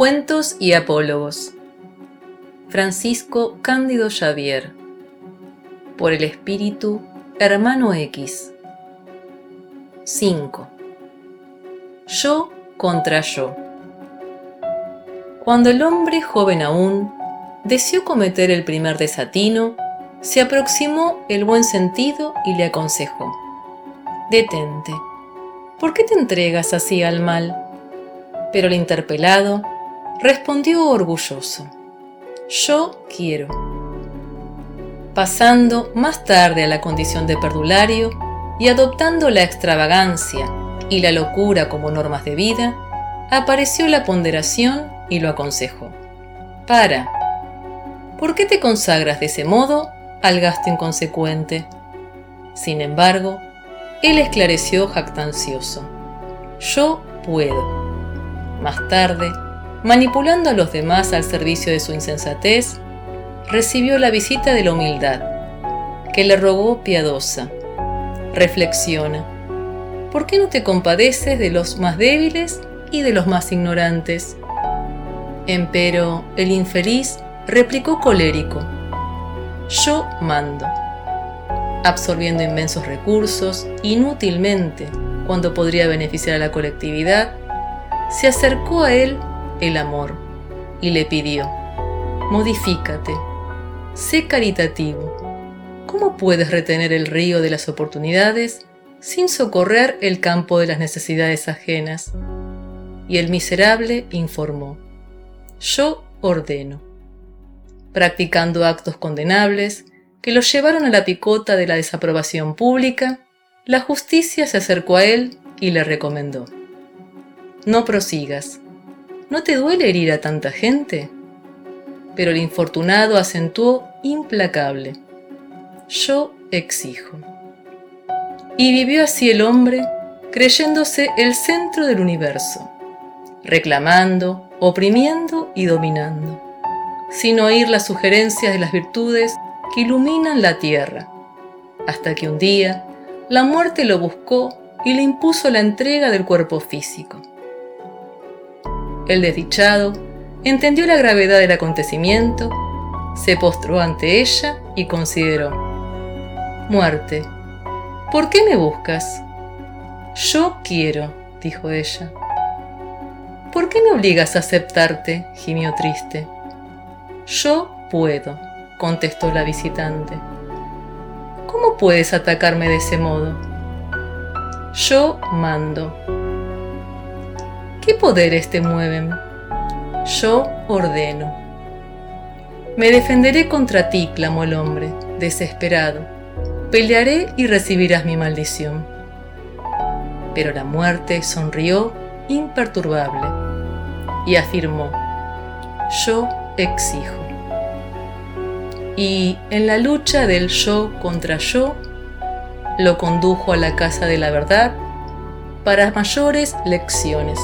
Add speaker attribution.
Speaker 1: Cuentos y Apólogos. Francisco Cándido Xavier. Por el espíritu Hermano X. 5. Yo contra yo. Cuando el hombre joven aún deseó cometer el primer desatino, se aproximó el buen sentido y le aconsejó. Detente. ¿Por qué te entregas así al mal? Pero el interpelado respondió orgulloso. Yo quiero. Pasando más tarde a la condición de perdulario y adoptando la extravagancia y la locura como normas de vida, apareció la ponderación y lo aconsejó. Para. ¿Por qué te consagras de ese modo al gasto inconsecuente? Sin embargo, él esclareció jactancioso. Yo puedo. Más tarde, manipulando a los demás al servicio de su insensatez, recibió la visita de la humildad, que le rogó piadosa. Reflexiona, ¿por qué no te compadeces de los más débiles y de los más ignorantes? Empero el infeliz replicó colérico, yo mando, absorbiendo inmensos recursos inútilmente cuando podría beneficiar a la colectividad, se acercó a él el amor y le pidió, modifícate, sé caritativo. ¿Cómo puedes retener el río de las oportunidades sin socorrer el campo de las necesidades ajenas? Y el miserable informó, yo ordeno. Practicando actos condenables que lo llevaron a la picota de la desaprobación pública, la justicia se acercó a él y le recomendó. No prosigas, ¿No te duele herir a tanta gente? Pero el infortunado acentuó implacable. Yo exijo. Y vivió así el hombre, creyéndose el centro del universo, reclamando, oprimiendo y dominando, sin oír las sugerencias de las virtudes que iluminan la tierra, hasta que un día la muerte lo buscó y le impuso la entrega del cuerpo físico. El desdichado entendió la gravedad del acontecimiento, se postró ante ella y consideró, Muerte, ¿por qué me buscas? Yo quiero, dijo ella. ¿Por qué me obligas a aceptarte? gimió triste. Yo puedo, contestó la visitante. ¿Cómo puedes atacarme de ese modo? Yo mando, ¿Qué poderes te mueven? Yo ordeno. Me defenderé contra ti, clamó el hombre, desesperado. Pelearé y recibirás mi maldición. Pero la muerte sonrió imperturbable y afirmó, yo exijo. Y en la lucha del yo contra yo, lo condujo a la casa de la verdad para mayores lecciones.